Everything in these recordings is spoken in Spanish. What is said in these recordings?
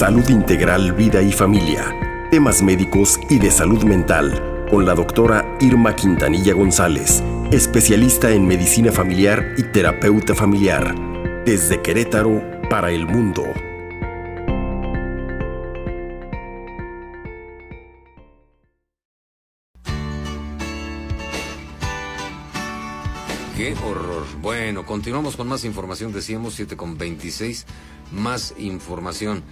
Salud Integral, Vida y Familia. Temas médicos y de salud mental con la doctora Irma Quintanilla González, especialista en medicina familiar y terapeuta familiar. Desde Querétaro para el mundo. Qué horror. Bueno, continuamos con más información. Decíamos 7 con 26. Más información.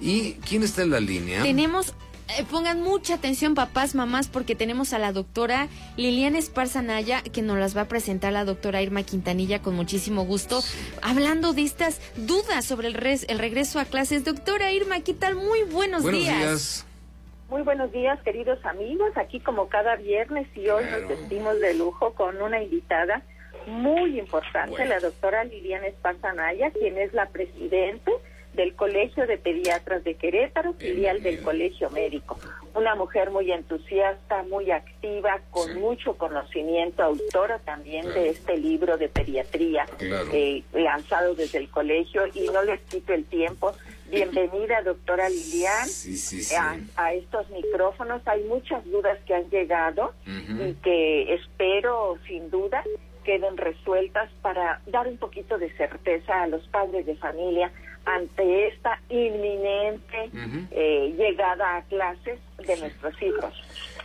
¿Y quién está en la línea? Tenemos eh, pongan mucha atención papás, mamás, porque tenemos a la doctora Liliana Esparza Naya, que nos las va a presentar la doctora Irma Quintanilla con muchísimo gusto, hablando de estas dudas sobre el, el regreso a clases. Doctora Irma, ¿qué tal? Muy buenos, buenos días. Muy buenos días, queridos amigos. Aquí como cada viernes y hoy nos vestimos de lujo con una invitada muy importante, la doctora Liliana Esparza Naya, quien es la presidente del Colegio de Pediatras de Querétaro, filial del Colegio Médico. Una mujer muy entusiasta, muy activa, con mucho conocimiento, autora también de este libro de pediatría eh, lanzado desde el colegio. Y no les quito el tiempo. Bienvenida, doctora Lilian, a, estos micrófonos. Hay muchas dudas que han llegado y que espero, sin duda, queden resueltas para dar un poquito de certeza a los padres de familia ante esta inminente eh, llegada a clases de nuestros hijos.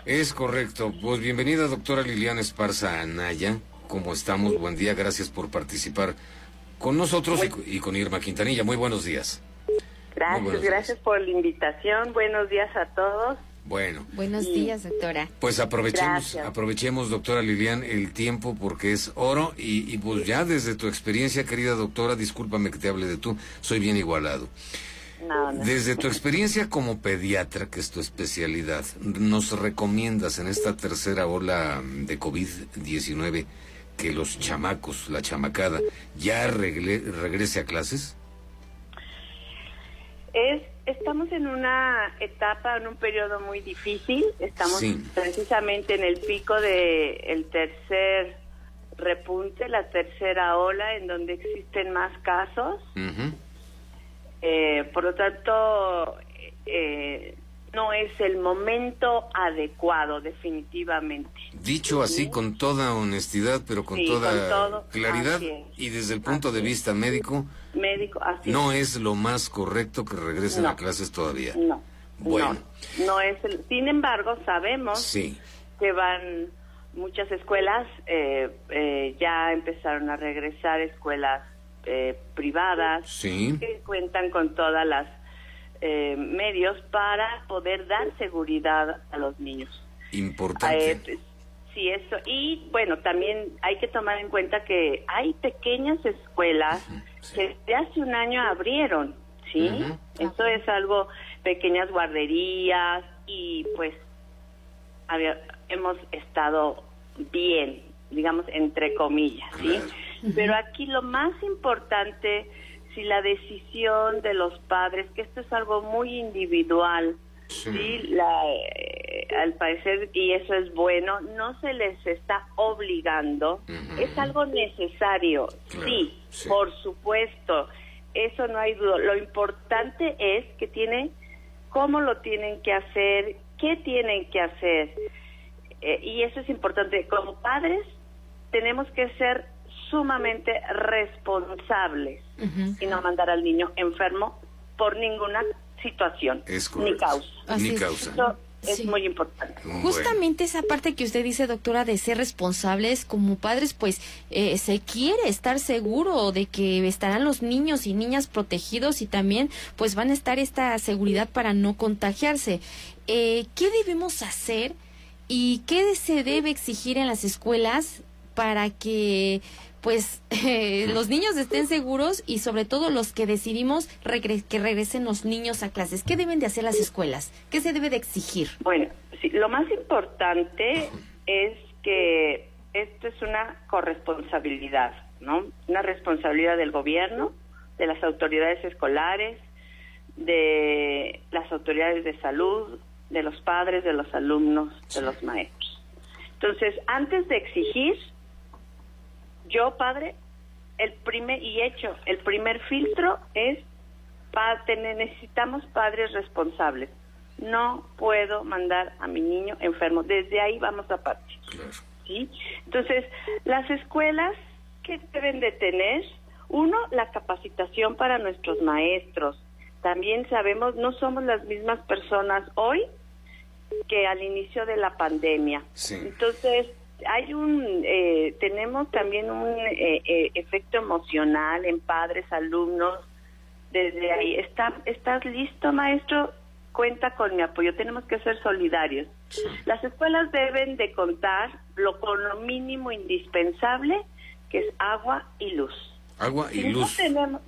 Es correcto. Pues bienvenida, doctora Liliana Esparza Anaya. ¿Cómo estamos? Buen día, gracias por participar con nosotros y, con Irma Quintanilla. Muy buenos días. Gracias, gracias por la invitación. Buenos días a todos. Bueno. Buenos días, doctora. Pues aprovechemos, aprovechemos, doctora Lilian, el tiempo porque es oro y, pues ya desde tu experiencia, querida doctora, discúlpame que te hable de tú, soy bien igualado. Desde tu experiencia como pediatra, que es tu especialidad, ¿nos recomiendas en esta tercera ola de COVID-19 que los chamacos, la chamacada, ya regrese a clases? Es estamos en una etapa, en un periodo muy difícil. Estamos precisamente en el pico del el tercer repunte, la tercera ola, en donde existen más casos. Eh, por lo tanto, eh, no es el momento adecuado, definitivamente. Dicho así con toda honestidad, pero con toda claridad y desde el punto de vista médico, médico no es. lo más correcto que regresen a clases todavía. No. Bueno. No, es sin embargo, sabemos que van muchas escuelas, eh, eh, ya empezaron a regresar escuelas eh, privadas que cuentan con todas las eh, medios para poder dar seguridad a los niños. Importante. Sí, eso. Y bueno, también hay que tomar en cuenta que hay pequeñas escuelas que de hace un año abrieron, ¿sí? Eso es algo, pequeñas guarderías y pues había, hemos estado bien, digamos, entre comillas, ¿sí? Pero aquí lo más importante si la decisión de los padres, que esto es algo muy individual, sí. La, eh, al parecer, y eso es bueno, no se les está obligando, es algo necesario, sí, por supuesto, eso no hay duda. Lo importante es que tienen, cómo lo tienen que hacer, qué tienen que hacer, eh, y eso es importante. Como padres, tenemos que ser sumamente responsables y no mandar al niño enfermo por ninguna situación ni causa. ni causa. es muy importante. Justamente esa parte que usted dice, doctora, de ser responsables como padres, pues eh, se quiere estar seguro de que estarán los niños y niñas protegidos y también pues van a estar esta seguridad para no contagiarse. Eh, ¿Qué debemos hacer y qué se debe exigir en las escuelas para que pues eh, los niños estén seguros y sobre todo los que decidimos que regresen los niños a clases. ¿Qué deben de hacer las escuelas? ¿Qué se debe de exigir? Bueno, lo más importante es que esto es una corresponsabilidad, ¿no? Una responsabilidad del gobierno, de las autoridades escolares, de las autoridades de salud, de los padres, de los alumnos, de los maestros. Entonces, antes de exigir, yo, padre, el primer, y hecho, el primer filtro es necesitamos padres responsables. No puedo mandar a mi niño enfermo. Desde ahí vamos a partir. ¿sí? Entonces, las escuelas, ¿qué deben de tener? Uno, la capacitación para nuestros maestros. También sabemos, no somos las mismas personas hoy que al inicio de la pandemia. Entonces, hay un, eh, tenemos también un eh, eh, efecto emocional en padres, alumnos, desde ahí. ¿Está, ¿Estás listo, maestro? Cuenta con mi apoyo. Tenemos que ser solidarios. Las escuelas deben de contar lo, con lo mínimo indispensable, que es agua y luz. Agua y luz.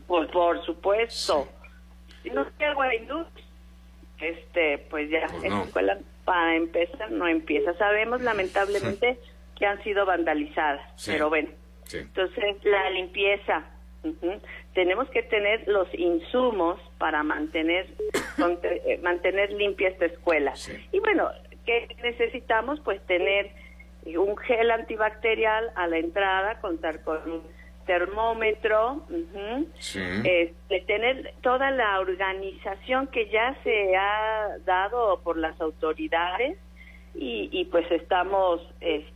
pues, por supuesto. Si no hay agua y luz, este, pues ya, pues en la escuela para empezar no empieza. Sabemos lamentablemente que han sido vandalizadas, pero bueno. Entonces, la limpieza. Tenemos que tener los insumos para mantener eh, mantener limpia esta escuela. Y bueno, ¿qué necesitamos? Pues tener un gel antibacterial a la entrada, contar con un termómetro, este, tener toda la organización que ya se ha dado por las autoridades y, y pues estamos, este,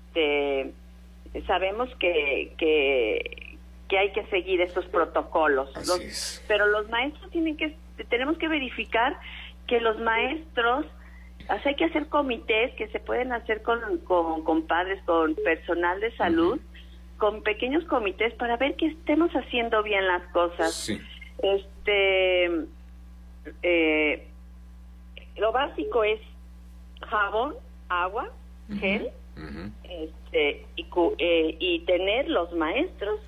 sabemos que, que, que hay que seguir esos protocolos, pero los maestros tienen que, tenemos que verificar que los maestros hay que hacer comités que se pueden hacer con, con, padres, con personal de salud, con pequeños comités para ver que estemos haciendo bien las cosas. Este, eh, lo básico es jabón, agua, gel, este, y, eh, y, tener los maestros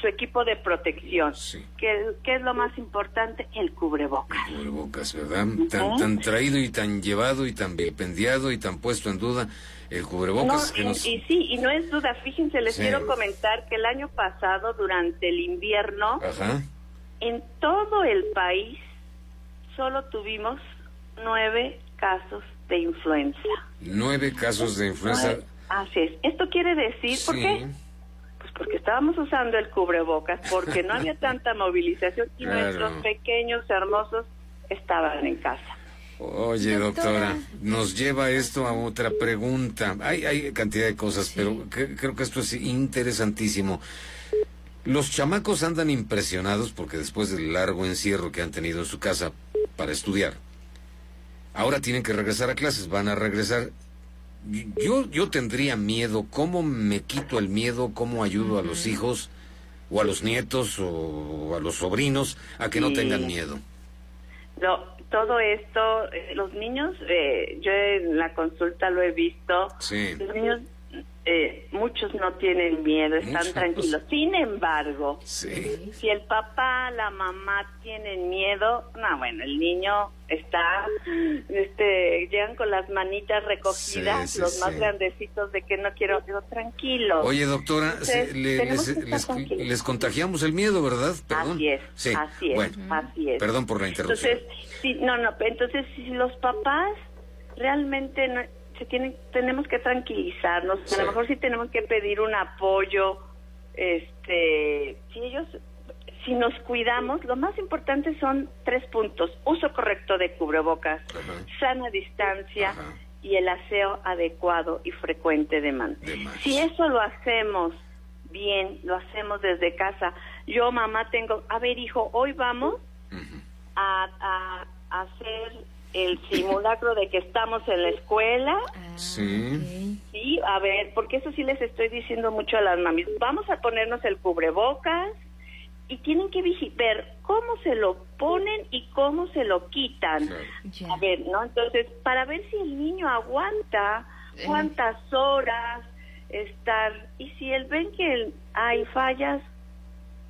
su equipo de protección. ¿Qué, es lo más importante? El cubrebocas. El cubrebocas, ¿verdad? tan, tan, traído y tan llevado y tan vilpendiado y tan puesto en duda el cubrebocas. y, sí, y no es duda, fíjense, les quiero comentar que el año pasado, durante el invierno, en todo el país solo tuvimos nueve casos de influenza. Nueve casos de influenza. Así es. Esto quiere decir, ¿por qué? Pues porque estábamos usando el cubrebocas, porque no había tanta movilización y nuestros pequeños hermosos estaban en casa. Oye, doctora, nos lleva esto a otra pregunta. Hay, hay cantidad de cosas, pero creo que esto es interesantísimo. Los chamacos andan impresionados porque después del largo encierro que han tenido en su casa para estudiar, ahora tienen que regresar a clases, van a regresar yo, yo tendría miedo. ¿Cómo me quito el miedo? ¿Cómo ayudo a los hijos o a los nietos o a los sobrinos a que no tengan miedo? No, todo esto, eh, los niños, eh, yo en la consulta lo he visto, sí. los niños eh, muchos no tienen miedo, están tranquilos. Sin embargo, si el papá, la mamá tienen miedo, no, bueno, el niño está, este, llegan con las manitas recogidas, los más grandecitos de que no quiero, digo, tranquilo. Oye, doctora, les, contagiamos el miedo, ¿verdad? Perdón. Así es, así es, así es. Perdón por la interrupción. Entonces, no, no, entonces si los papás realmente no, se tienen, tenemos que tranquilizarnos, a lo mejor sí tenemos que pedir un apoyo, este, si ellos, si nos cuidamos, lo más importante son tres puntos, uso correcto de cubrebocas, sana distancia y el aseo adecuado y frecuente de manos. Si eso lo hacemos bien, lo hacemos desde casa, yo mamá tengo, a ver hijo, hoy vamos a, a hacer el simulacro de que estamos en la escuela. Ah, sí. Sí, a ver, porque eso sí les estoy diciendo mucho a las mamis. Vamos a ponernos el cubrebocas y tienen que ver cómo se lo ponen y cómo se lo quitan. A ver, ¿no? Entonces, para ver si el niño aguanta, eh. cuántas horas estar, y si él ven que hay fallas,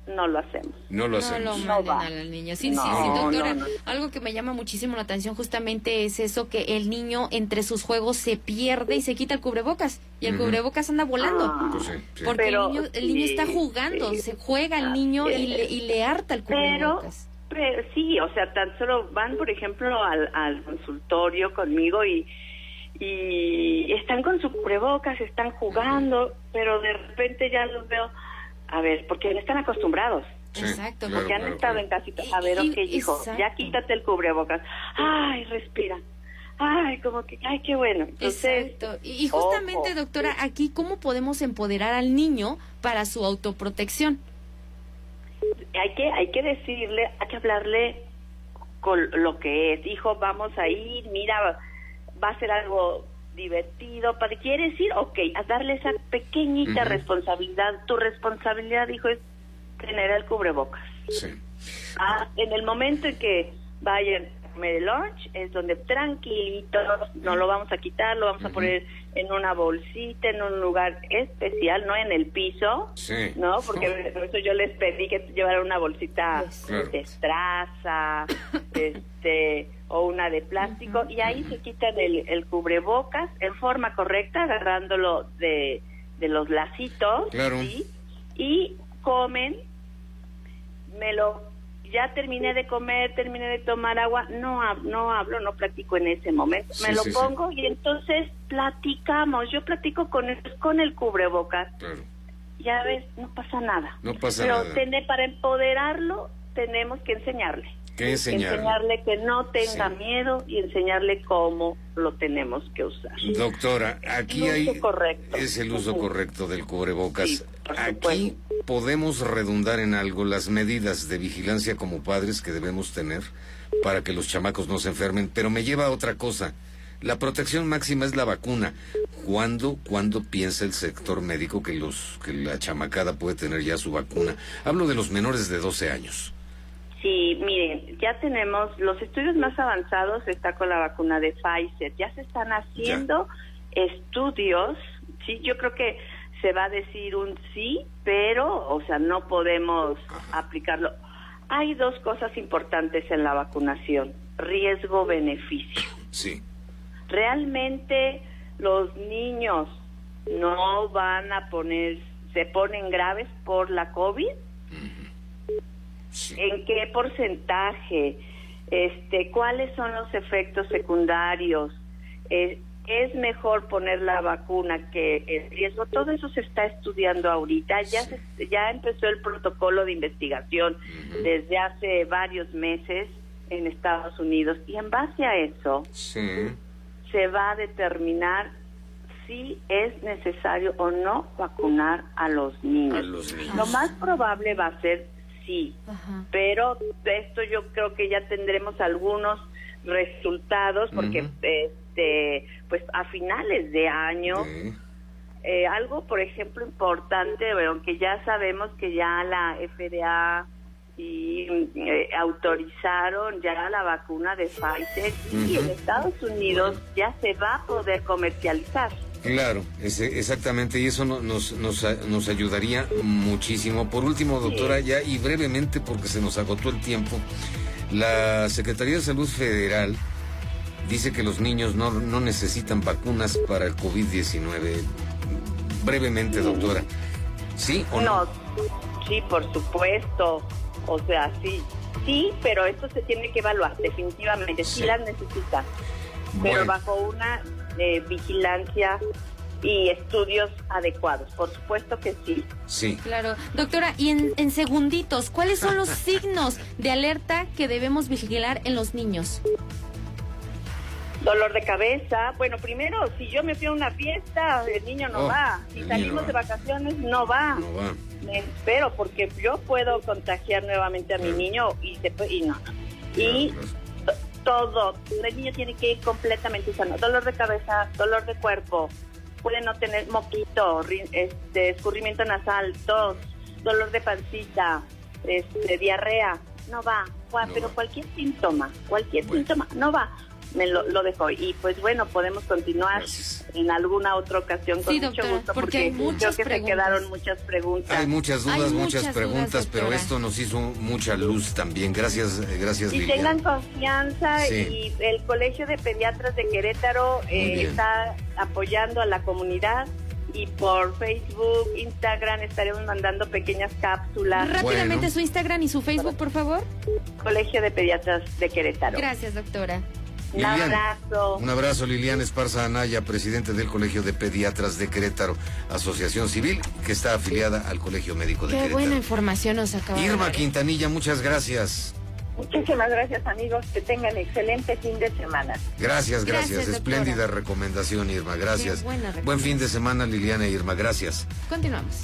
no lo hacemos. No lo hacemos. No lo manden al niño. Sí, sí, sí, doctora. Algo que me llama muchísimo la atención justamente es eso que el niño entre sus juegos se pierde y se quita el cubrebocas. Y el cubrebocas anda volando. Ah, pues porque el, niño, el niño está jugando, se juega el niño y le, y le harta el cubrebocas. Pero, sí, o sea, tan solo van, por ejemplo, al, al consultorio conmigo y y están con su cubrebocas, están jugando, pero de repente ya los veo a ver, porque no están acostumbrados. Exacto. porque han estado en casita. A ver, ok, hijo, ya quítate el cubrebocas. Ay, respira. Ay, como que, ay, qué bueno. Exacto. Y, justamente, doctora, aquí, ¿cómo podemos empoderar al niño para su autoprotección? Hay que, hay que decirle, hay que hablarle con lo que es. Hijo, vamos a ir, mira, va a ser algo divertido. ¿Para quieres ir? Ok, a darle esa pequeñita responsabilidad. Tu responsabilidad, hijo, es tener el cubrebocas. Sí. Ah, en el momento en que vayan a comer el lunch, es donde tranquilito, no lo vamos a quitar, lo vamos a poner en una bolsita, en un lugar especial, no en el piso, sí. ¿no? Porque por eso yo les pedí que llevaran una bolsita de estraza, este o una de plástico y ahí se quitan el, cubrebocas en forma correcta agarrándolo de, de los lacitos y comen me lo ya terminé de comer, terminé de tomar agua, no no hablo, no platico en ese momento. me lo pongo y entonces platicamos. Yo platico con con el cubrebocas. Ya ves, no pasa nada. No pasa Pero nada. Pero para empoderarlo tenemos que enseñarle. ¿Qué enseñarle? Enseñarle que no tenga miedo y enseñarle cómo lo tenemos que usar. Doctora, aquí hay es el uso correcto del cubrebocas. aquí podemos redundar en algo las medidas de vigilancia como padres que debemos tener para que los chamacos no se enfermen, pero me lleva a otra cosa. La protección máxima es la vacuna. ¿Cuándo, ¿Cuándo piensa el sector médico que, los, que la chamacada puede tener ya su vacuna? Hablo de los menores de 12 años. Sí, miren, ya tenemos los estudios más avanzados, está con la vacuna de Pfizer, ya se están haciendo estudios, sí, yo creo que se va a decir un sí, pero, o sea, no podemos aplicarlo. Hay dos cosas importantes en la vacunación, riesgo-beneficio. Sí. Realmente los niños no van a poner, se ponen graves por la COVID en qué porcentaje, este, cuáles son los efectos secundarios, eh, es mejor poner la vacuna que el riesgo, todo eso se está estudiando ahorita, ya ya empezó el protocolo de investigación desde hace varios meses en Estados Unidos. Y en base a eso se va a determinar si es necesario o no vacunar a los niños. Lo más probable va a ser sí, pero de esto yo creo que ya tendremos algunos resultados porque este pues a finales de año eh, algo por ejemplo importante aunque ya sabemos que ya la FDA y eh, autorizaron ya la vacuna de Pfizer y en Estados Unidos ya se va a poder comercializar. Claro, exactamente, y eso nos, nos, nos, ayudaría muchísimo. Por último, doctora, ya y brevemente, porque se nos agotó el tiempo, la Secretaría de Salud Federal dice que los niños no, no necesitan vacunas para el COVID-19. Brevemente, doctora. ¿Sí o no? No, sí, por supuesto. O sea, sí. Sí, pero esto se tiene que evaluar, definitivamente. Sí, las necesita. Pero bajo una vigilancia y estudios adecuados. Por supuesto que sí. Sí. Claro. Doctora, y en, en segunditos, ¿cuáles son los signos de alerta que debemos vigilar en los niños? Dolor de cabeza. Bueno, primero, si yo me fui a una fiesta, el niño no oh, va. Si salimos de vacaciones, no va. No va. Me espero, porque yo puedo contagiar nuevamente a mi niño y, después, y no. Y todo. El niño tiene que ir completamente sano. Dolor de cabeza, dolor de cuerpo, puede no tener moquito, este, escurrimiento nasal, tos, dolor de pancita, este, diarrea. No va, pero cualquier síntoma, cualquier síntoma, no va me lo, lo dejó. Y pues bueno, podemos continuar en alguna otra ocasión con mucho gusto porque, creo que se quedaron muchas preguntas. Hay muchas dudas, muchas, preguntas, pero esto nos hizo mucha luz también. Gracias, eh, gracias. Y tengan confianza y el Colegio de Pediatras de Querétaro eh, está apoyando a la comunidad y por Facebook, Instagram estaremos mandando pequeñas cápsulas. Rápidamente su Instagram y su Facebook, por favor. Colegio de Pediatras de Querétaro. Gracias, doctora. Un abrazo. Un abrazo, Liliana Esparza Anaya, presidente del Colegio de Pediatras de Querétaro, asociación civil que está afiliada al Colegio Médico de Querétaro. Qué buena información nos acaba Irma de dar. Quintanilla, muchas gracias. Muchísimas gracias amigos, que tengan excelente fin de semana. Gracias, gracias. Espléndida recomendación, Irma. Gracias. Buen fin de semana, Liliana e Irma. Gracias. Continuamos.